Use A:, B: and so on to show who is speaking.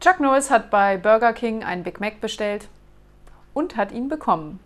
A: Chuck Norris hat bei Burger King einen Big Mac bestellt und hat ihn bekommen.